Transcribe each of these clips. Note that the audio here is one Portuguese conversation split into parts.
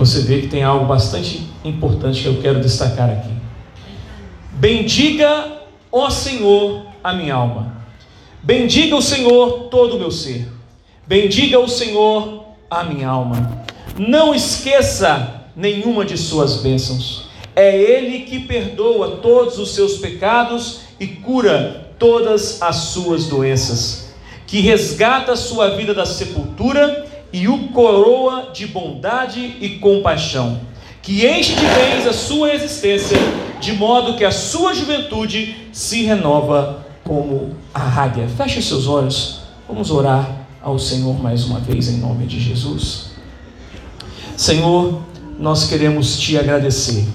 você vê que tem algo bastante importante que eu quero destacar aqui. Bendiga, ó Senhor, a minha alma. Bendiga o Senhor todo o meu ser. Bendiga o Senhor a minha alma. Não esqueça nenhuma de suas bênçãos. É Ele que perdoa todos os seus pecados e cura todas as suas doenças, que resgata a sua vida da sepultura e o coroa de bondade e compaixão, que enche de bens a sua existência, de modo que a sua juventude se renova como a águia. Feche seus olhos, vamos orar ao Senhor mais uma vez em nome de Jesus. Senhor, nós queremos te agradecer,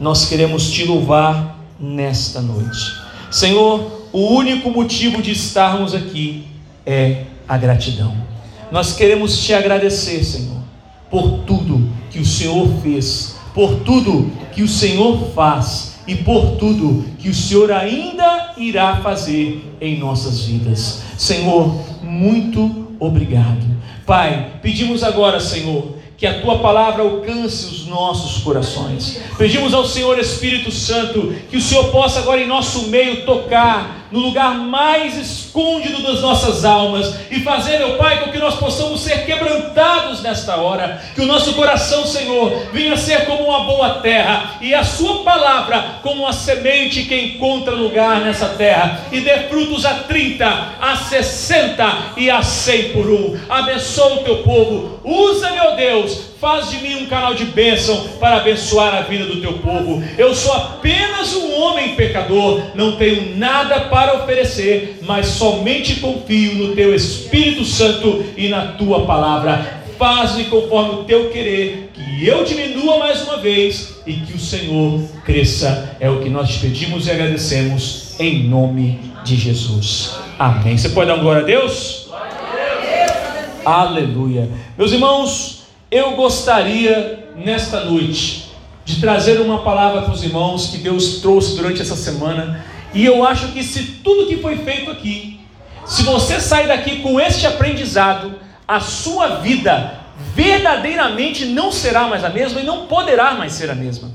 nós queremos te louvar nesta noite. Senhor, o único motivo de estarmos aqui é a gratidão. Nós queremos te agradecer, Senhor, por tudo que o Senhor fez, por tudo que o Senhor faz e por tudo que o Senhor ainda irá fazer em nossas vidas. Senhor, muito obrigado. Pai, pedimos agora, Senhor, que a tua palavra alcance os nossos corações. Pedimos ao Senhor Espírito Santo que o Senhor possa agora em nosso meio tocar no lugar mais escondido das nossas almas e fazer, meu Pai, com que nós possamos ser quebrantados nesta hora, que o nosso coração, Senhor, venha ser como uma boa terra e a Sua palavra como uma semente que encontra lugar nessa terra e dê frutos a 30, a 60 e a 100 por um. Abençoa o teu povo, usa, meu Deus, Faz de mim um canal de bênção para abençoar a vida do teu povo. Eu sou apenas um homem pecador, não tenho nada para oferecer, mas somente confio no teu Espírito Santo e na tua palavra. Faz-me conforme o teu querer, que eu diminua mais uma vez e que o Senhor cresça. É o que nós te pedimos e agradecemos em nome de Jesus. Amém. Você pode dar uma glória a Deus? Glória a Deus. Aleluia. Meus irmãos, eu gostaria, nesta noite, de trazer uma palavra para os irmãos que Deus trouxe durante essa semana. E eu acho que se tudo que foi feito aqui, se você sair daqui com este aprendizado, a sua vida verdadeiramente não será mais a mesma e não poderá mais ser a mesma.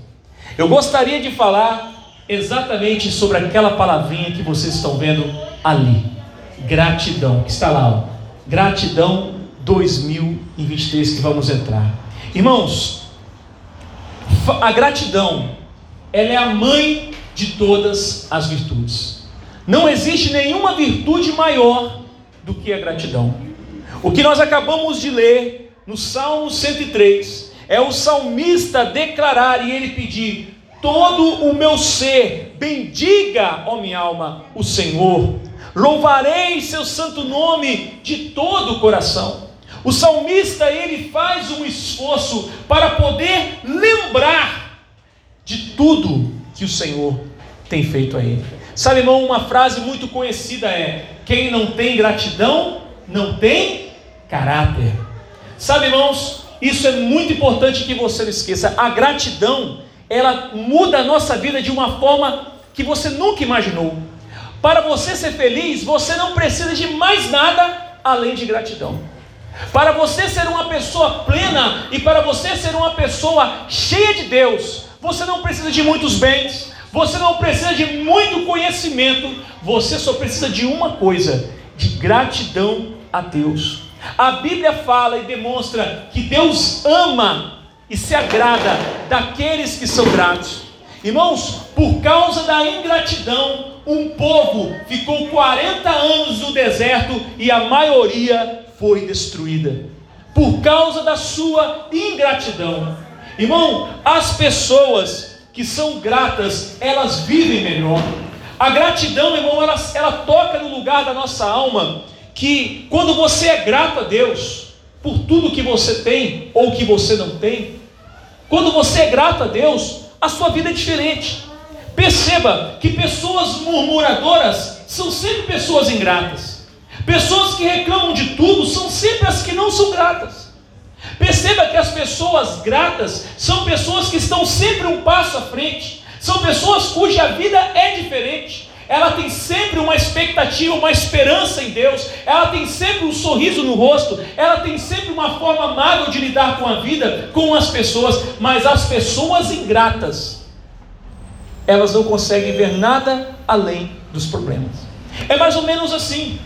Eu gostaria de falar exatamente sobre aquela palavrinha que vocês estão vendo ali. Gratidão, que está lá, ó. Gratidão 2023 que vamos entrar. Irmãos, a gratidão, ela é a mãe de todas as virtudes. Não existe nenhuma virtude maior do que a gratidão. O que nós acabamos de ler no Salmo 103 é o salmista declarar e ele pedir: todo o meu ser, bendiga, ó minha alma, o Senhor. Louvarei seu santo nome de todo o coração. O salmista ele faz um esforço para poder lembrar de tudo que o Senhor tem feito a ele. Sabe, irmão, uma frase muito conhecida é: quem não tem gratidão não tem caráter. Sabe, irmãos, isso é muito importante que você não esqueça. A gratidão, ela muda a nossa vida de uma forma que você nunca imaginou. Para você ser feliz, você não precisa de mais nada além de gratidão. Para você ser uma pessoa plena e para você ser uma pessoa cheia de Deus, você não precisa de muitos bens, você não precisa de muito conhecimento, você só precisa de uma coisa: de gratidão a Deus. A Bíblia fala e demonstra que Deus ama e se agrada daqueles que são gratos. Irmãos, por causa da ingratidão, um povo ficou 40 anos no deserto e a maioria foi destruída por causa da sua ingratidão. Irmão, as pessoas que são gratas, elas vivem melhor. A gratidão, irmão, ela, ela toca no lugar da nossa alma, que quando você é grato a Deus por tudo que você tem ou que você não tem, quando você é grato a Deus, a sua vida é diferente. Perceba que pessoas murmuradoras são sempre pessoas ingratas. Pessoas que reclamam de tudo são sempre as que não são gratas. Perceba que as pessoas gratas são pessoas que estão sempre um passo à frente, são pessoas cuja vida é diferente. ela tem sempre uma expectativa, uma esperança em Deus, ela tem sempre um sorriso no rosto, ela tem sempre uma forma amável de lidar com a vida, com as pessoas, mas as pessoas ingratas, elas não conseguem ver nada além dos problemas. É mais ou menos assim.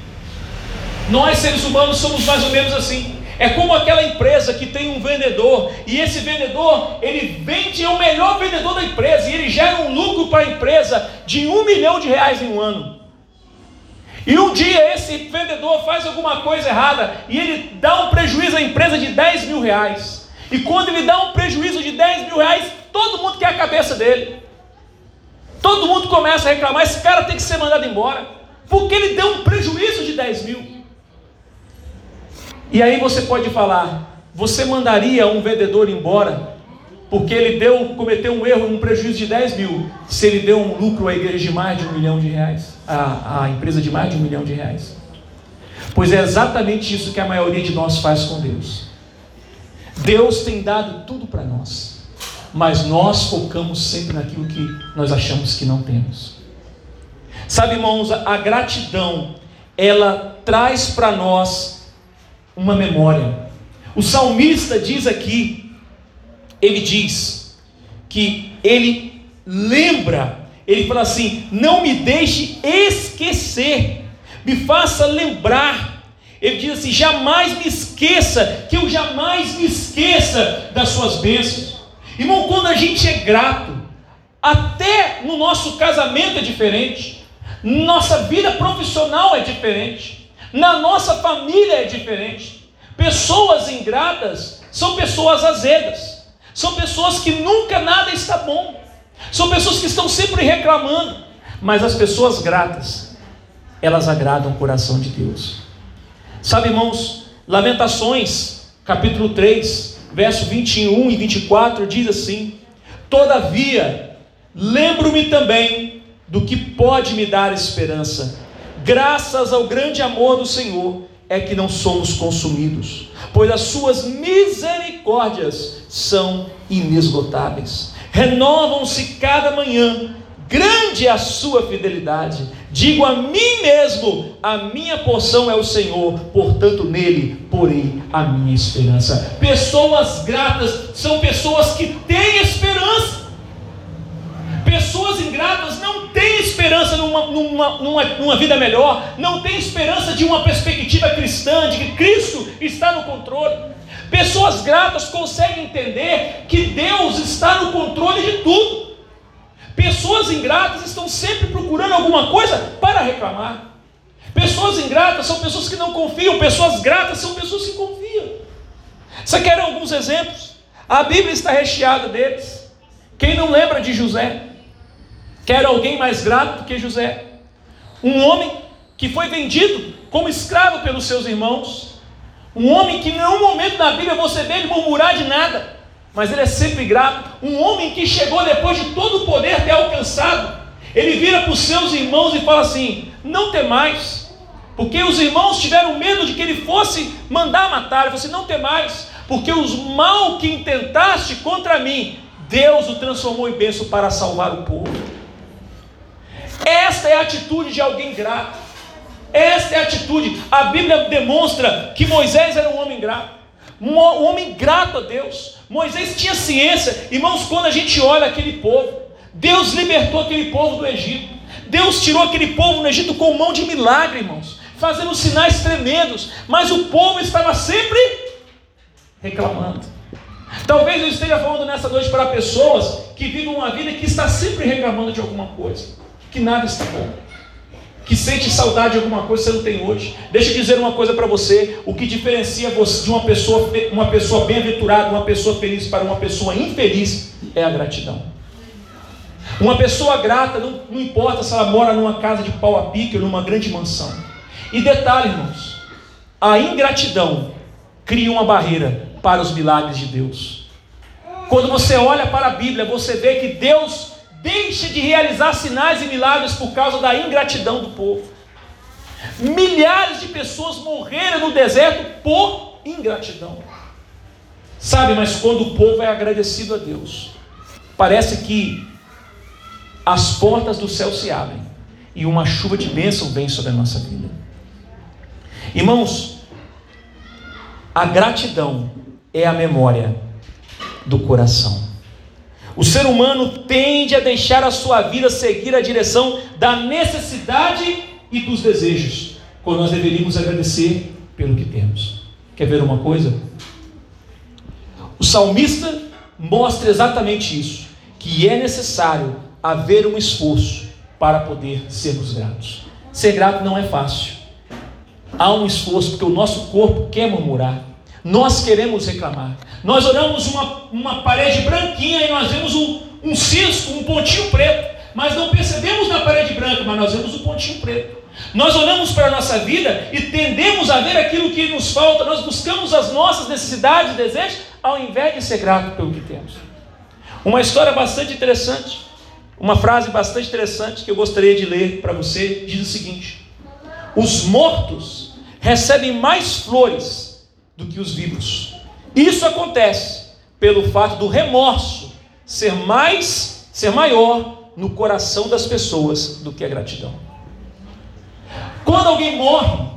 Nós seres humanos somos mais ou menos assim. É como aquela empresa que tem um vendedor e esse vendedor ele vende é o melhor vendedor da empresa e ele gera um lucro para a empresa de um milhão de reais em um ano. E um dia esse vendedor faz alguma coisa errada e ele dá um prejuízo à empresa de 10 mil reais. E quando ele dá um prejuízo de 10 mil reais, todo mundo quer a cabeça dele. Todo mundo começa a reclamar: esse cara tem que ser mandado embora, porque ele deu um prejuízo de 10 mil. E aí você pode falar: você mandaria um vendedor embora porque ele deu, cometeu um erro, um prejuízo de 10 mil, se ele deu um lucro à igreja de mais de um milhão de reais, à, à empresa de mais de um milhão de reais? Pois é exatamente isso que a maioria de nós faz com Deus. Deus tem dado tudo para nós, mas nós focamos sempre naquilo que nós achamos que não temos. Sabe, irmãos, a gratidão, ela traz para nós uma memória. O salmista diz aqui, ele diz que ele lembra, ele fala assim: não me deixe esquecer, me faça lembrar. Ele diz assim: jamais me esqueça, que eu jamais me esqueça das suas bênçãos. Irmão, quando a gente é grato, até no nosso casamento é diferente, nossa vida profissional é diferente. Na nossa família é diferente. Pessoas ingratas são pessoas azedas. São pessoas que nunca nada está bom. São pessoas que estão sempre reclamando. Mas as pessoas gratas, elas agradam o coração de Deus. Sabe, irmãos, Lamentações, capítulo 3, verso 21 e 24 diz assim: Todavia, lembro-me também do que pode me dar esperança graças ao grande amor do Senhor, é que não somos consumidos, pois as suas misericórdias são inesgotáveis, renovam-se cada manhã, grande é a sua fidelidade. Digo a mim mesmo: a minha porção é o Senhor, portanto nele porei a minha esperança. Pessoas gratas são pessoas que têm esperança. Pessoas ingratas não têm esperança numa, numa, numa, numa, vida melhor, não têm esperança de uma perspectiva cristã, de que Cristo está no controle. Pessoas gratas conseguem entender que Deus está no controle de tudo. Pessoas ingratas estão sempre procurando alguma coisa para reclamar. Pessoas ingratas são pessoas que não confiam, pessoas gratas são pessoas que confiam. Você quer alguns exemplos? A Bíblia está recheada deles. Quem não lembra de José? Quer alguém mais grato do que José? Um homem que foi vendido como escravo pelos seus irmãos. Um homem que em nenhum momento na Bíblia você vê ele murmurar de nada, mas ele é sempre grato. Um homem que chegou depois de todo o poder ter alcançado. Ele vira para os seus irmãos e fala assim: Não temais, porque os irmãos tiveram medo de que ele fosse mandar matar. Ele falou assim: Não temais, porque os mal que intentaste contra mim, Deus o transformou em bênção para salvar o povo. Esta é a atitude de alguém grato. Esta é a atitude. A Bíblia demonstra que Moisés era um homem grato. Um homem grato a Deus. Moisés tinha ciência. Irmãos, quando a gente olha aquele povo, Deus libertou aquele povo do Egito. Deus tirou aquele povo no Egito com mão de milagre, irmãos, fazendo sinais tremendos, mas o povo estava sempre reclamando. Talvez eu esteja falando nessa noite para pessoas que vivem uma vida que está sempre reclamando de alguma coisa que nada está bom. Que sente saudade de alguma coisa que você não tem hoje. Deixa eu dizer uma coisa para você: o que diferencia você de uma pessoa, uma pessoa bem-aventurada, uma pessoa feliz para uma pessoa infeliz é a gratidão. Uma pessoa grata, não, não importa se ela mora numa casa de pau a pique ou numa grande mansão. E detalhe, irmãos: a ingratidão cria uma barreira para os milagres de Deus. Quando você olha para a Bíblia, você vê que Deus deixa de realizar sinais e milagres por causa da ingratidão do povo. Milhares de pessoas morreram no deserto por ingratidão. Sabe, mas quando o povo é agradecido a Deus, parece que as portas do céu se abrem e uma chuva de bênção vem sobre a nossa vida. Irmãos, a gratidão é a memória do coração. O ser humano tende a deixar a sua vida seguir a direção da necessidade e dos desejos, quando nós deveríamos agradecer pelo que temos. Quer ver uma coisa? O salmista mostra exatamente isso, que é necessário haver um esforço para poder sermos gratos. Ser grato não é fácil. Há um esforço porque o nosso corpo quer murmurar. Nós queremos reclamar. Nós olhamos uma, uma parede branquinha e nós vemos um, um cisco, um pontinho preto. Mas não percebemos na parede branca, mas nós vemos o um pontinho preto. Nós olhamos para a nossa vida e tendemos a ver aquilo que nos falta. Nós buscamos as nossas necessidades e desejos ao invés de ser grato pelo que temos. Uma história bastante interessante, uma frase bastante interessante que eu gostaria de ler para você diz o seguinte: Os mortos recebem mais flores do que os vivos. Isso acontece pelo fato do remorso ser mais, ser maior no coração das pessoas do que a gratidão. Quando alguém morre,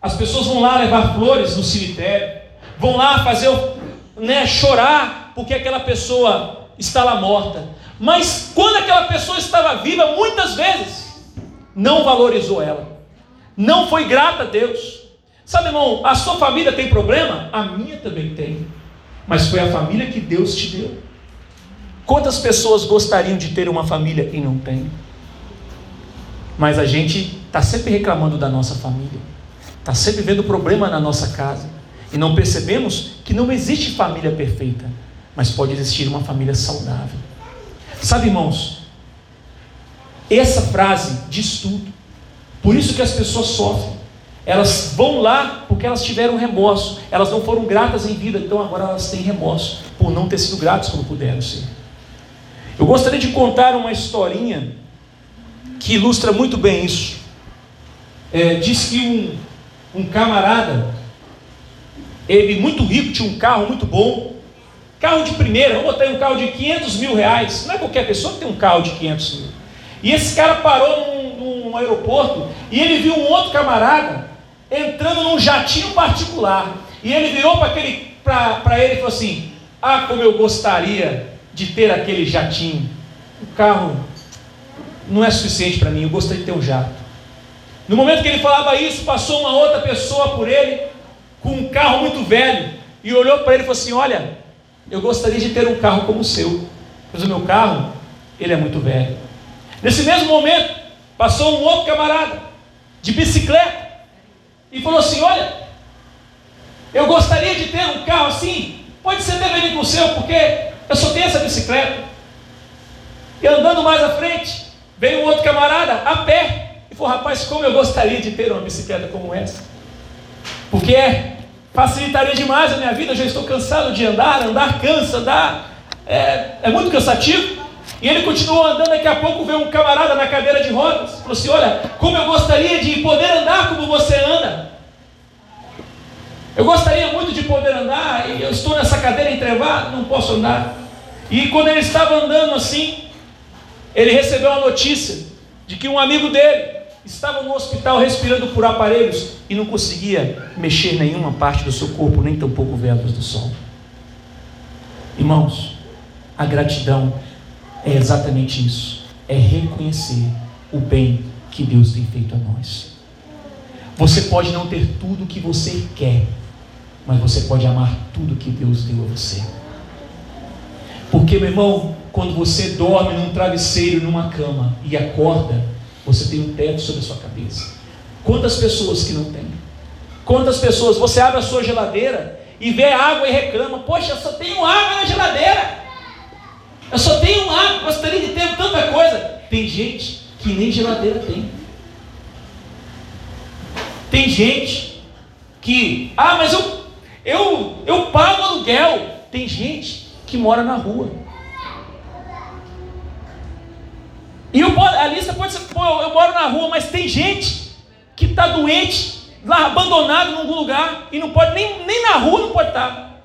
as pessoas vão lá levar flores no cemitério, vão lá fazer, né, chorar porque aquela pessoa está lá morta. Mas quando aquela pessoa estava viva, muitas vezes não valorizou ela, não foi grata a Deus. Sabe, irmão, a sua família tem problema? A minha também tem. Mas foi a família que Deus te deu. Quantas pessoas gostariam de ter uma família e não tem? Mas a gente está sempre reclamando da nossa família, está sempre vendo problema na nossa casa, e não percebemos que não existe família perfeita, mas pode existir uma família saudável. Sabe, irmãos, essa frase diz tudo. Por isso que as pessoas sofrem. Elas vão lá porque elas tiveram remorso. Elas não foram gratas em vida, então agora elas têm remorso por não ter sido gratas como puderam ser. Eu gostaria de contar uma historinha que ilustra muito bem isso. É, diz que um, um camarada, ele muito rico, tinha um carro muito bom, carro de primeira, vamos botar um carro de 500 mil reais. Não é qualquer pessoa que tem um carro de 500 mil. E esse cara parou num, num aeroporto e ele viu um outro camarada entrando num jatinho particular. E ele virou para ele e falou assim: Ah, como eu gostaria de ter aquele jatinho. O carro não é suficiente para mim, eu gostaria de ter um jato. No momento que ele falava isso, passou uma outra pessoa por ele com um carro muito velho e olhou para ele e falou assim: Olha, eu gostaria de ter um carro como o seu, mas o meu carro, ele é muito velho. Nesse mesmo momento, passou um outro camarada de bicicleta e falou assim: Olha, eu gostaria de ter um carro assim, pode ser até com o seu, porque eu só tenho essa bicicleta. E andando mais à frente, veio um outro camarada a pé e falou: Rapaz, como eu gostaria de ter uma bicicleta como essa, porque é, facilitaria demais a minha vida. Eu já estou cansado de andar, andar cansa, andar é, é muito cansativo. E ele continuou andando, daqui a pouco veio um camarada na cadeira de rodas. Falou assim: Olha, como eu gostaria de poder andar como você anda. Eu gostaria muito de poder andar, e eu estou nessa cadeira entrevada, não posso andar. E quando ele estava andando assim, ele recebeu a notícia de que um amigo dele estava no hospital respirando por aparelhos e não conseguia mexer nenhuma parte do seu corpo, nem tampouco ver a luz do sol. Irmãos, a gratidão é exatamente isso: é reconhecer o bem que Deus tem feito a nós. Você pode não ter tudo o que você quer, mas você pode amar tudo que Deus deu a você. Porque, meu irmão, quando você dorme num travesseiro, numa cama e acorda, você tem um teto sobre a sua cabeça. Quantas pessoas que não têm? Quantas pessoas você abre a sua geladeira e vê água e reclama: Poxa, só tenho água na geladeira. Eu só tenho água, gostaria de ter tanta coisa. Tem gente que nem geladeira tem. Tem gente que, ah, mas eu, eu, eu pago aluguel. Tem gente que mora na rua. E eu, a lista pode ser, pô, eu moro na rua, mas tem gente que está doente, lá abandonado em algum lugar, e não pode, nem, nem na rua não pode estar.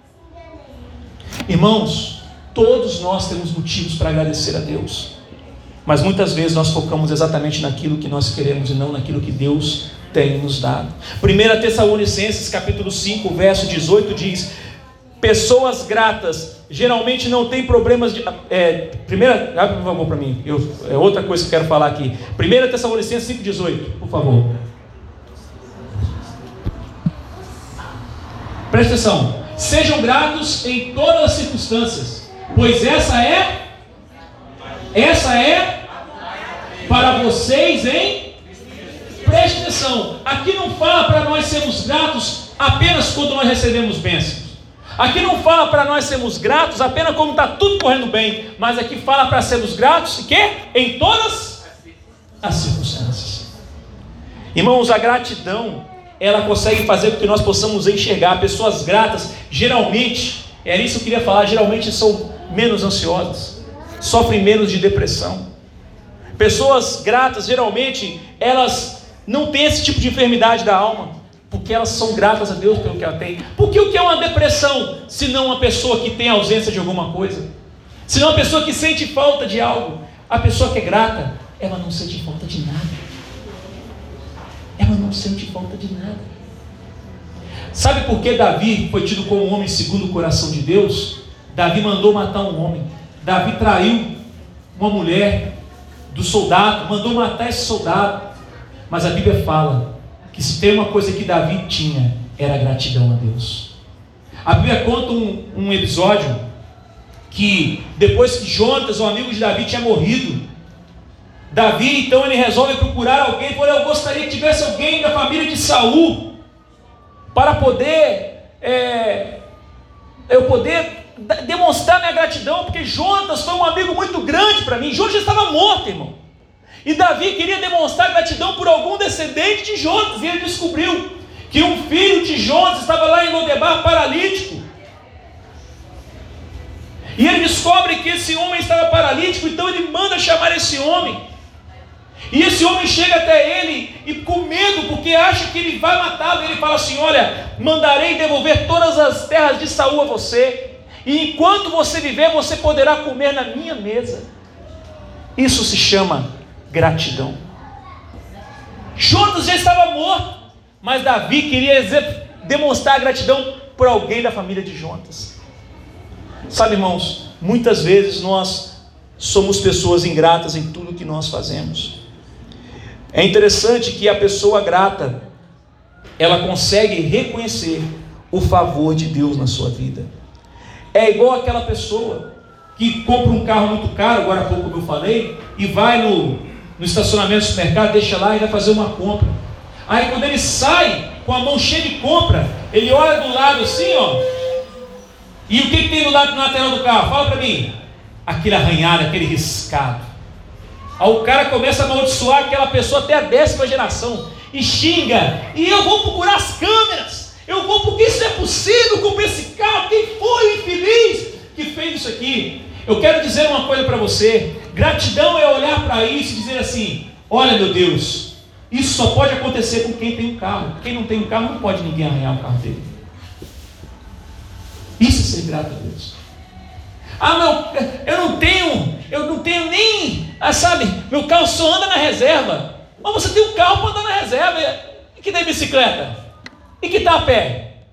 Irmãos, Todos nós temos motivos para agradecer a Deus. Mas muitas vezes nós focamos exatamente naquilo que nós queremos e não naquilo que Deus tem nos dado. 1 Tessalonicenses capítulo 5, verso 18 diz: Pessoas gratas geralmente não têm problemas de. É, primeira, abre por favor para mim, eu, é outra coisa que eu quero falar aqui. 1 Tessalonicenses 5,18, por favor. Presta atenção. Sejam gratos em todas as circunstâncias, pois essa é essa é para vocês em Preste atenção. Aqui não fala para nós sermos gratos apenas quando nós recebemos bênçãos. Aqui não fala para nós sermos gratos apenas quando está tudo correndo bem, mas aqui fala para sermos gratos e que em todas as circunstâncias. Irmãos, a gratidão ela consegue fazer com que nós possamos enxergar pessoas gratas. Geralmente, é isso que eu queria falar. Geralmente são menos ansiosas, sofrem menos de depressão. Pessoas gratas, geralmente, elas não têm esse tipo de enfermidade da alma porque elas são gratas a Deus pelo que ela tem. Porque o que é uma depressão, se não uma pessoa que tem ausência de alguma coisa? Se não uma pessoa que sente falta de algo? A pessoa que é grata, ela não sente falta de nada. Ela não sente falta de nada. Sabe por que Davi foi tido como um homem segundo o coração de Deus? Davi mandou matar um homem. Davi traiu uma mulher do soldado, mandou matar esse soldado. Mas a Bíblia fala que se tem uma coisa que Davi tinha, era gratidão a Deus. A Bíblia conta um, um episódio que depois que Jonas, o amigo de Davi, tinha morrido, Davi então ele resolve procurar alguém, falou, eu gostaria que tivesse alguém da família de Saul para poder é, eu poder demonstrar minha gratidão, porque Jonas foi um amigo muito grande para mim. Jonas estava morto, irmão. E Davi queria demonstrar gratidão por algum descendente de Jonas, e ele descobriu que um filho de Jonas estava lá em Lodebar paralítico. E ele descobre que esse homem estava paralítico, então ele manda chamar esse homem. E esse homem chega até ele e com medo, porque acha que ele vai matá-lo. Ele fala assim: Olha, mandarei devolver todas as terras de Saul a você, e enquanto você viver, você poderá comer na minha mesa. Isso se chama gratidão. Jonas já estava morto, mas Davi queria demonstrar gratidão por alguém da família de Jonas. Sabe, irmãos, muitas vezes nós somos pessoas ingratas em tudo que nós fazemos. É interessante que a pessoa grata, ela consegue reconhecer o favor de Deus na sua vida. É igual aquela pessoa que compra um carro muito caro, agora há pouco como eu falei, e vai no, no estacionamento do supermercado, deixa lá e vai fazer uma compra. Aí quando ele sai com a mão cheia de compra, ele olha do lado assim, ó. E o que, que tem do lado na lateral do carro? Fala para mim. Aquele arranhado, aquele riscado. Aí o cara começa a amaldiçoar aquela pessoa até a décima geração. E xinga. E eu vou procurar as câmeras. Eu vou porque isso é possível com esse carro. Quem foi infeliz que fez isso aqui? Eu quero dizer uma coisa para você: gratidão é olhar para isso e dizer assim: olha, meu Deus, isso só pode acontecer com quem tem um carro. Quem não tem um carro, não pode ninguém arranhar o carro dele. Isso é ser grato a Deus. Ah, não, eu não tenho, eu não tenho nem, ah, sabe, meu carro só anda na reserva. Mas você tem um carro para andar na reserva. E que tem bicicleta? E que está a pé?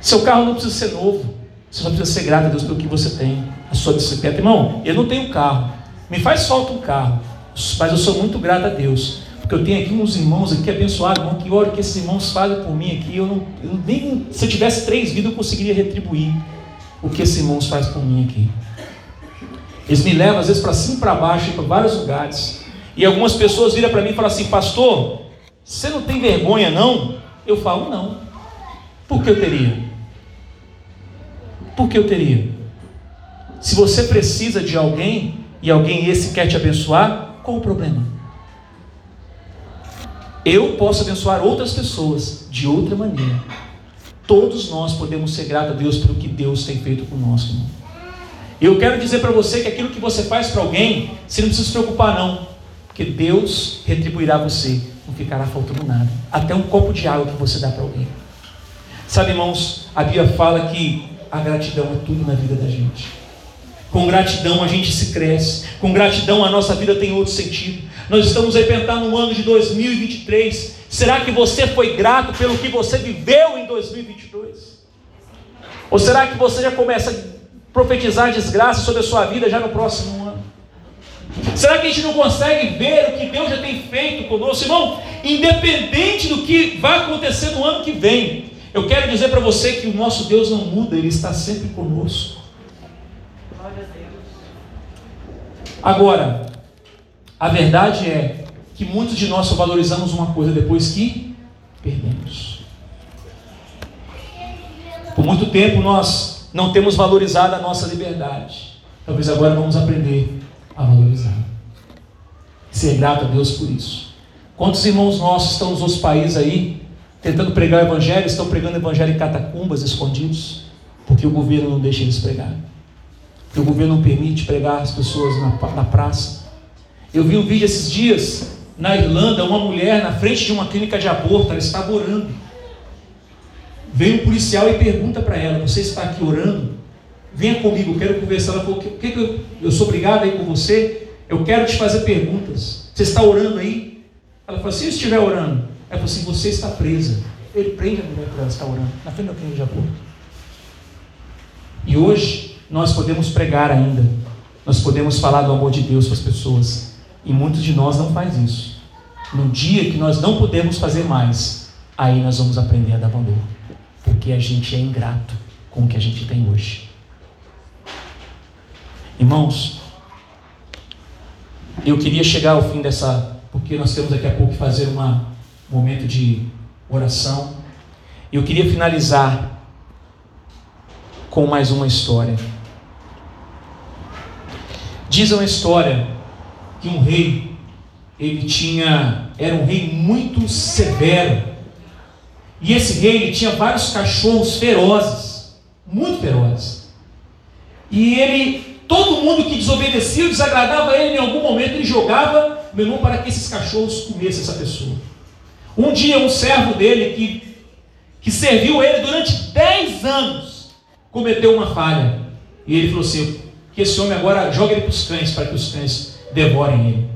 Seu carro não precisa ser novo. Você só precisa ser grato a Deus pelo que você tem, a sua bicicleta. Irmão, eu não tenho carro. Me faz falta um carro. Mas eu sou muito grato a Deus. Porque eu tenho aqui uns irmãos aqui abençoados, irmão, que olha que esses irmãos fazem por mim aqui. Eu não, eu nem, se eu tivesse três vidas, eu conseguiria retribuir o que esses irmãos fazem por mim aqui. Eles me levam, às vezes, para cima e para baixo, para vários lugares. E algumas pessoas viram para mim e falam assim: Pastor, você não tem vergonha, não? Eu falo: Não. Por que eu teria? Por que eu teria? Se você precisa de alguém e alguém esse quer te abençoar, qual o problema? Eu posso abençoar outras pessoas de outra maneira. Todos nós podemos ser gratos a Deus pelo que Deus tem feito conosco. Irmão. Eu quero dizer para você que aquilo que você faz para alguém, você não precisa se preocupar não, porque Deus retribuirá você, não ficará faltando nada, até um copo de água que você dá para alguém. Sabe, irmãos, a Bíblia fala que a gratidão é tudo na vida da gente. Com gratidão a gente se cresce. Com gratidão a nossa vida tem outro sentido. Nós estamos aí pensando no ano de 2023. Será que você foi grato pelo que você viveu em 2022? Ou será que você já começa a profetizar desgraça sobre a sua vida já no próximo ano? Será que a gente não consegue ver o que Deus já tem feito conosco? Irmão, independente do que vai acontecer no ano que vem, eu quero dizer para você que o nosso Deus não muda, Ele está sempre conosco. Agora, a verdade é que muitos de nós só valorizamos uma coisa depois que perdemos. Por muito tempo nós não temos valorizado a nossa liberdade. Talvez agora vamos aprender a valorizar. Ser grato a Deus por isso. Quantos irmãos nossos estão nos outros países aí, tentando pregar o Evangelho, estão pregando o Evangelho em catacumbas, escondidos, porque o governo não deixa eles pregar. Porque o governo não permite pregar as pessoas na, na praça. Eu vi um vídeo esses dias, na Irlanda, uma mulher na frente de uma clínica de aborto, ela estava orando. Vem um policial e pergunta para ela: Você está aqui orando? Venha comigo, quero conversar. Ela falou: O que, que eu, eu sou obrigado aí com você? Eu quero te fazer perguntas. Você está orando aí? Ela falou: Se eu estiver orando, ela falou assim: Você está presa. Ele prende a mulher para ela estar orando, na frente da clínica de aborto. E hoje, nós podemos pregar ainda. Nós podemos falar do amor de Deus para as pessoas. E muitos de nós não faz isso. No dia que nós não podemos fazer mais, aí nós vamos aprender a dar valor. Porque a gente é ingrato com o que a gente tem hoje. Irmãos, eu queria chegar ao fim dessa, porque nós temos daqui a pouco que fazer um momento de oração. Eu queria finalizar com mais uma história. Diz uma história que um rei, ele tinha, era um rei muito severo. E esse rei ele tinha vários cachorros ferozes, muito ferozes. E ele, todo mundo que desobedecia, desagradava ele, em algum momento ele jogava meu para que esses cachorros comessem essa pessoa. Um dia um servo dele que, que serviu ele durante 10 anos cometeu uma falha. E ele falou assim: que esse homem agora joga ele para os cães, para que os cães devorem ele.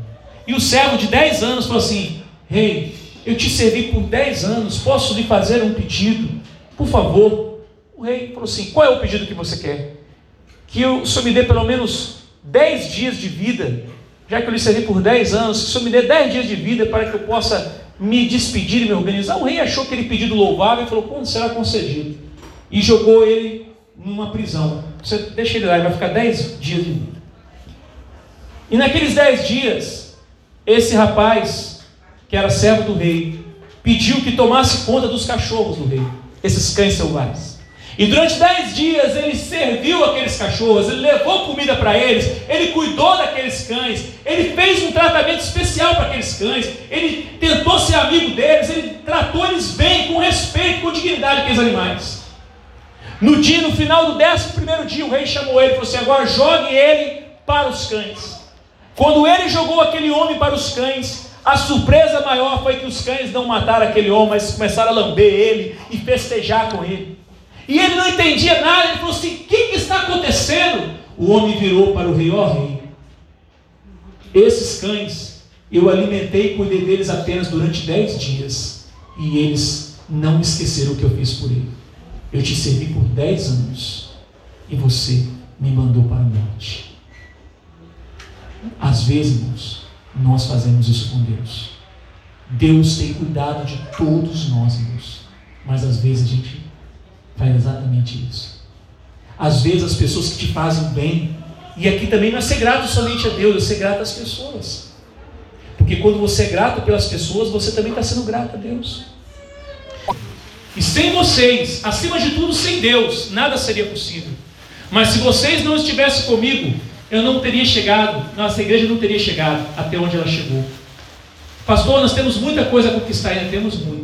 E o servo de 10 anos falou assim: Rei, eu te servi por 10 anos, posso lhe fazer um pedido? Por favor. O rei falou assim: Qual é o pedido que você quer? Que o senhor me dê pelo menos 10 dias de vida, já que eu lhe servi por 10 anos, que o senhor me dê 10 dias de vida para que eu possa me despedir e me organizar. O rei achou aquele pedido louvável e falou: Quando será concedido? E jogou ele numa prisão. Você deixa ele lá, ele vai ficar 10 dias de vida. E naqueles dez dias, esse rapaz, que era servo do rei, pediu que tomasse conta dos cachorros do rei, esses cães selvagens. E durante dez dias ele serviu aqueles cachorros, ele levou comida para eles, ele cuidou daqueles cães, ele fez um tratamento especial para aqueles cães, ele tentou ser amigo deles, ele tratou eles bem, com respeito, com dignidade aqueles animais. No dia, no final do décimo primeiro dia, o rei chamou ele e falou assim: agora jogue ele para os cães. Quando ele jogou aquele homem para os cães, a surpresa maior foi que os cães não mataram aquele homem, mas começaram a lamber ele e festejar com ele. E ele não entendia nada, ele falou assim: o que, que está acontecendo? O homem virou para o rei: ó rei, esses cães eu alimentei e cuidei deles apenas durante dez dias, e eles não esqueceram o que eu fiz por ele. Eu te servi por dez anos, e você me mandou para a morte. Às vezes, irmãos, nós fazemos isso com Deus. Deus tem cuidado de todos nós, irmãos. Mas às vezes a gente faz exatamente isso. Às vezes as pessoas que te fazem bem, e aqui também não é ser grato somente a Deus, é ser grato às pessoas. Porque quando você é grato pelas pessoas, você também está sendo grato a Deus. E sem vocês, acima de tudo sem Deus, nada seria possível. Mas se vocês não estivessem comigo, eu não teria chegado, nossa igreja não teria chegado até onde ela chegou. Pastor, nós temos muita coisa a conquistar, ainda temos muito.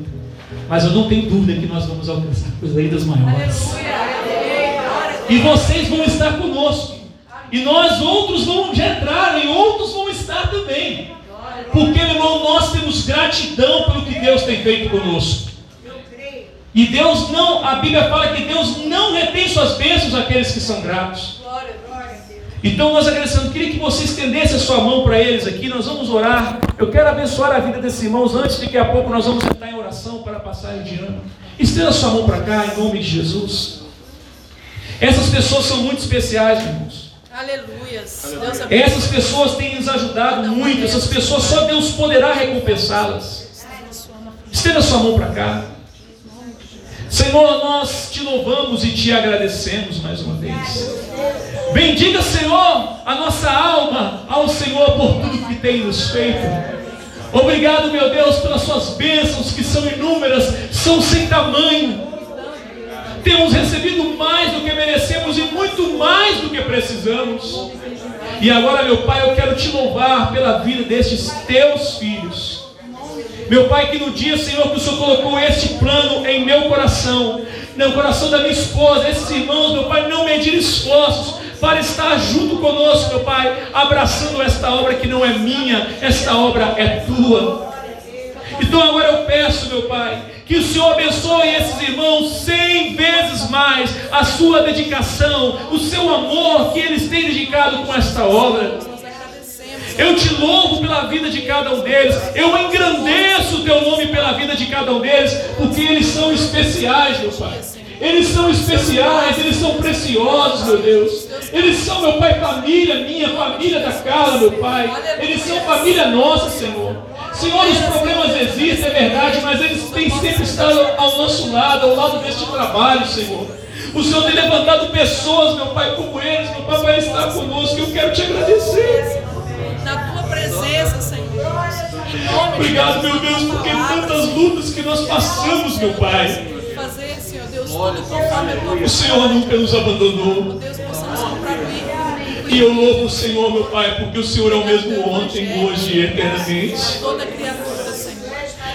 Mas eu não tenho dúvida que nós vamos alcançar coisas ainda maiores. E vocês vão estar conosco. E nós outros vamos entrar e outros vão estar também. Porque, irmão, nós temos gratidão pelo que Deus tem feito conosco. E Deus não, a Bíblia fala que Deus não retém suas bênçãos àqueles que são gratos. Então nós agradecemos, queria que você estendesse a sua mão para eles aqui, nós vamos orar. Eu quero abençoar a vida desses irmãos antes de que a pouco nós vamos entrar em oração para passar de ano. Estenda sua mão para cá em nome de Jesus. Essas pessoas são muito especiais, irmãos. Aleluia. Essas pessoas têm nos ajudado muito. Essas pessoas só Deus poderá recompensá-las. Estenda a sua mão para cá. Senhor, nós te louvamos e te agradecemos mais uma vez. Bendiga, Senhor, a nossa alma ao Senhor por tudo que tem nos feito. Obrigado, meu Deus, pelas suas bênçãos que são inúmeras, são sem tamanho. Temos recebido mais do que merecemos e muito mais do que precisamos. E agora, meu Pai, eu quero te louvar pela vida destes teus filhos. Meu Pai, que no dia, Senhor, que o Senhor colocou este plano em meu coração, no coração da minha esposa, esses irmãos, meu Pai, não medir esforços para estar junto conosco, meu Pai, abraçando esta obra que não é minha, esta obra é tua. Então agora eu peço, meu Pai, que o Senhor abençoe esses irmãos cem vezes mais a sua dedicação, o seu amor que eles têm dedicado com esta obra. Eu te louvo pela vida de cada um deles. Eu engrandeço o teu nome pela vida de cada um deles, porque eles são especiais, meu Pai. Eles são especiais, eles são preciosos, meu Deus. Eles são, meu Pai, família minha, família da casa, meu Pai. Eles são família nossa, Senhor. Senhor, os problemas existem, é verdade, mas eles têm sempre estado ao nosso lado, ao lado deste trabalho, Senhor. O Senhor tem levantado pessoas, meu Pai, como eles, meu Pai, para estar conosco. Eu quero te agradecer na tua presença, Senhor. Obrigado, meu Deus, porque tantas lutas que nós passamos, meu Pai. Deus, O Senhor nunca nos abandonou. E eu louvo o Senhor, meu Pai, porque o Senhor é o mesmo ontem, hoje e eternamente.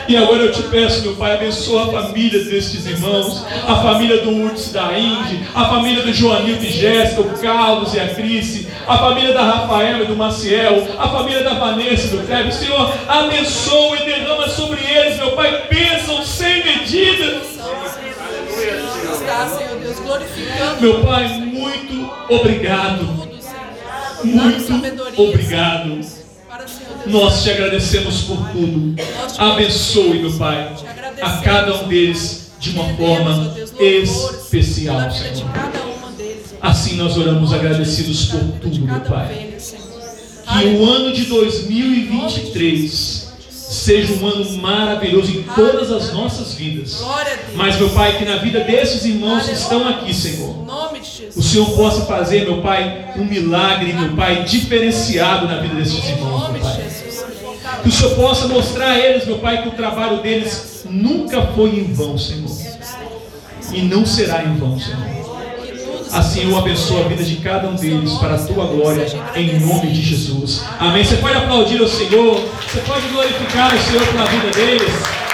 E agora eu te peço, meu Pai, abençoa a família destes irmãos, a família do Urtis da Indy, a família do Joanildo e Jéssica, o Carlos e a Cris, a família da Rafaela e do Maciel, a família da Vanessa e do Cleber. Senhor, abençoa e derrama sobre eles, meu Pai, bênção sem medida. Glorificando. Meu Pai, muito obrigado. Muito obrigado. Nós te agradecemos por tudo. Abençoe, meu Pai, a cada um deles de uma forma especial, Senhor. Assim nós oramos agradecidos por tudo, meu Pai. Que o ano de 2023 seja um ano maravilhoso em todas as nossas vidas. Mas, meu Pai, que na vida desses irmãos que estão aqui, Senhor, o Senhor possa fazer, meu Pai, um milagre, meu Pai, diferenciado na vida desses irmãos, meu Pai. Que o Senhor possa mostrar a eles, meu Pai, que o trabalho deles nunca foi em vão, Senhor. E não será em vão, Senhor. Assim eu abençoo a vida de cada um deles para a tua glória, em nome de Jesus. Amém. Você pode aplaudir o Senhor, você pode glorificar o Senhor pela vida deles.